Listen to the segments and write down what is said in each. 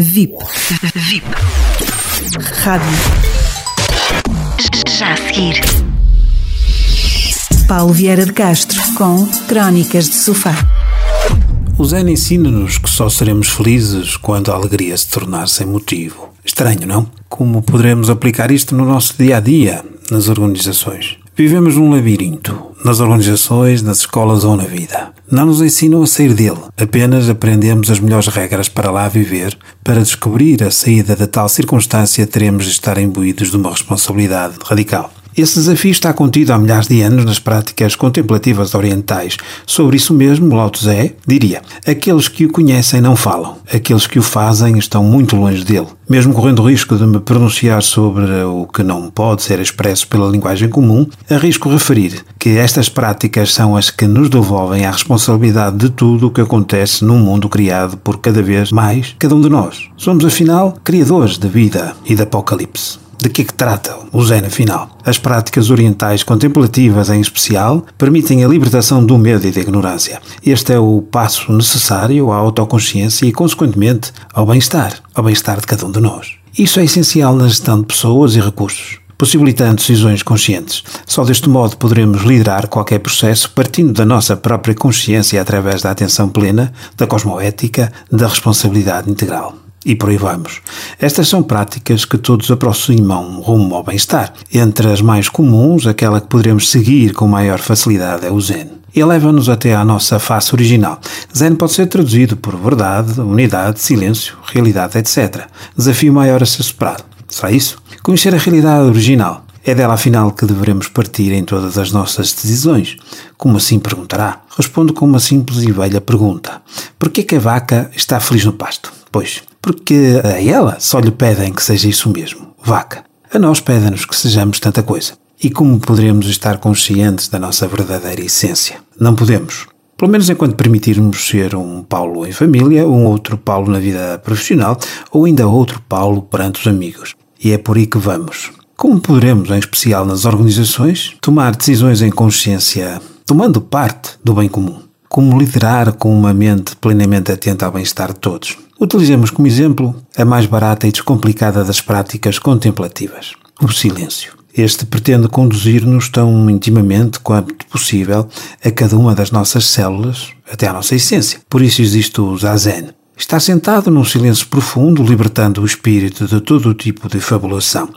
VIP. VIP. Rádio. Já a seguir. Paulo Vieira de Castro com Crónicas de Sofá. O Zen ensina-nos que só seremos felizes quando a alegria se tornar sem motivo. Estranho, não? Como poderemos aplicar isto no nosso dia a dia, nas organizações? Vivemos num labirinto, nas organizações, nas escolas ou na vida. Não nos ensinam a sair dele, apenas aprendemos as melhores regras para lá viver. Para descobrir a saída da tal circunstância, teremos de estar imbuídos de uma responsabilidade radical. Esse desafio está contido há milhares de anos nas práticas contemplativas orientais. Sobre isso mesmo, Lao Tse diria: aqueles que o conhecem não falam, aqueles que o fazem estão muito longe dele. Mesmo correndo o risco de me pronunciar sobre o que não pode ser expresso pela linguagem comum, arrisco referir que estas práticas são as que nos devolvem a responsabilidade de tudo o que acontece num mundo criado por cada vez mais cada um de nós. Somos, afinal, criadores de vida e de apocalipse. De que é que trata o Zen afinal? As práticas orientais contemplativas, em especial, permitem a libertação do medo e da ignorância. Este é o passo necessário à autoconsciência e, consequentemente, ao bem-estar, ao bem-estar de cada um de nós. Isso é essencial na gestão de pessoas e recursos possibilitando decisões conscientes. Só deste modo poderemos liderar qualquer processo partindo da nossa própria consciência através da atenção plena, da cosmoética, da responsabilidade integral e por aí vamos. Estas são práticas que todos aproximam rumo ao bem-estar. Entre as mais comuns, aquela que poderemos seguir com maior facilidade é o Zen. E leva-nos até à nossa face original. Zen pode ser traduzido por verdade, unidade, silêncio, realidade, etc. Desafio maior a ser superado. Será isso? Conhecer a realidade original. É dela afinal que devemos partir em todas as nossas decisões. Como assim perguntará? Respondo com uma simples e velha pergunta. Por que a vaca está feliz no pasto? Pois, porque a ela só lhe pedem que seja isso mesmo, vaca. A nós pedem-nos que sejamos tanta coisa. E como poderemos estar conscientes da nossa verdadeira essência? Não podemos. Pelo menos enquanto permitirmos ser um Paulo em família, um outro Paulo na vida profissional ou ainda outro Paulo perante os amigos. E é por aí que vamos. Como poderemos, em especial nas organizações, tomar decisões em consciência, tomando parte do bem comum? Como liderar com uma mente plenamente atenta ao bem-estar de todos? Utilizemos como exemplo a mais barata e descomplicada das práticas contemplativas, o silêncio. Este pretende conduzir-nos tão intimamente quanto possível a cada uma das nossas células, até à nossa essência. Por isso existe o Zazen. Estar sentado num silêncio profundo, libertando o espírito de todo o tipo de fabulação.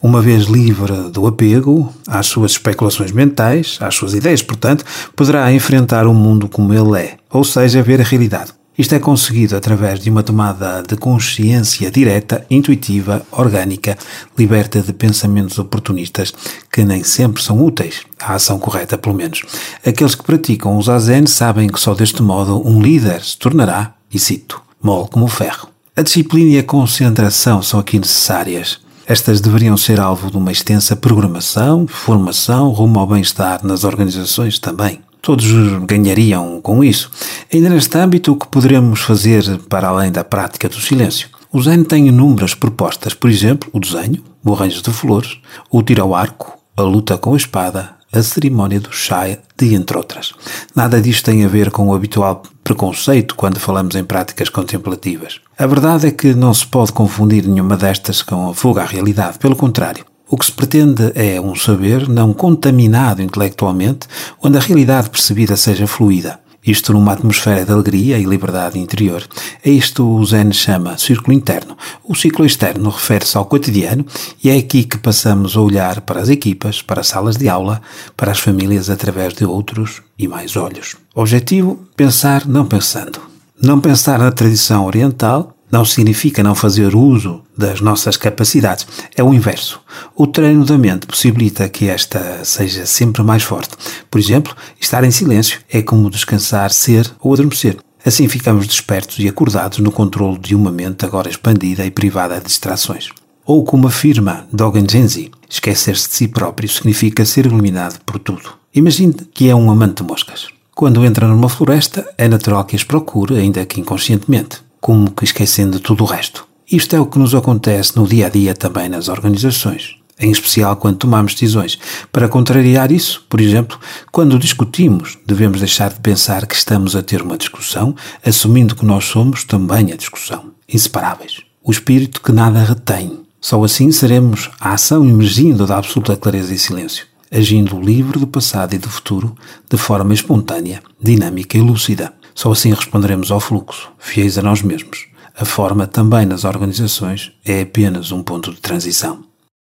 Uma vez livre do apego às suas especulações mentais, às suas ideias, portanto, poderá enfrentar o mundo como ele é, ou seja, ver a realidade. Isto é conseguido através de uma tomada de consciência direta, intuitiva, orgânica, liberta de pensamentos oportunistas que nem sempre são úteis, a ação correta pelo menos. Aqueles que praticam o zazen sabem que só deste modo um líder se tornará, e cito, mole como ferro. A disciplina e a concentração são aqui necessárias. Estas deveriam ser alvo de uma extensa programação, formação rumo ao bem-estar nas organizações também. Todos ganhariam com isso. Ainda neste âmbito, o que poderemos fazer para além da prática do silêncio? O Zen tem inúmeras propostas, por exemplo, o desenho, o arranjo de flores, o tiro ao arco, a luta com a espada, a cerimónia do chá, de entre outras. Nada disto tem a ver com o habitual preconceito quando falamos em práticas contemplativas. A verdade é que não se pode confundir nenhuma destas com a fuga à realidade, pelo contrário. O que se pretende é um saber não contaminado intelectualmente, onde a realidade percebida seja fluida. Isto numa atmosfera de alegria e liberdade interior. É isto o Zen chama círculo interno. O ciclo externo refere-se ao cotidiano e é aqui que passamos a olhar para as equipas, para as salas de aula, para as famílias através de outros e mais olhos. Objetivo: pensar não pensando. Não pensar na tradição oriental, não significa não fazer uso das nossas capacidades. É o inverso. O treino da mente possibilita que esta seja sempre mais forte. Por exemplo, estar em silêncio é como descansar, ser ou adormecer. Assim ficamos despertos e acordados no controle de uma mente agora expandida e privada de distrações. Ou como afirma Dogen Genzi, esquecer-se de si próprio significa ser iluminado por tudo. Imagine que é um amante de moscas. Quando entra numa floresta, é natural que as procure, ainda que inconscientemente como que esquecendo tudo o resto. Isto é o que nos acontece no dia a dia também nas organizações, em especial quando tomamos decisões. Para contrariar isso, por exemplo, quando discutimos, devemos deixar de pensar que estamos a ter uma discussão, assumindo que nós somos também a discussão, inseparáveis. o espírito que nada retém. Só assim seremos a ação emergindo da absoluta clareza e silêncio, agindo livre do passado e do futuro de forma espontânea, dinâmica e lúcida. Só assim responderemos ao fluxo, fiéis a nós mesmos. A forma também nas organizações é apenas um ponto de transição.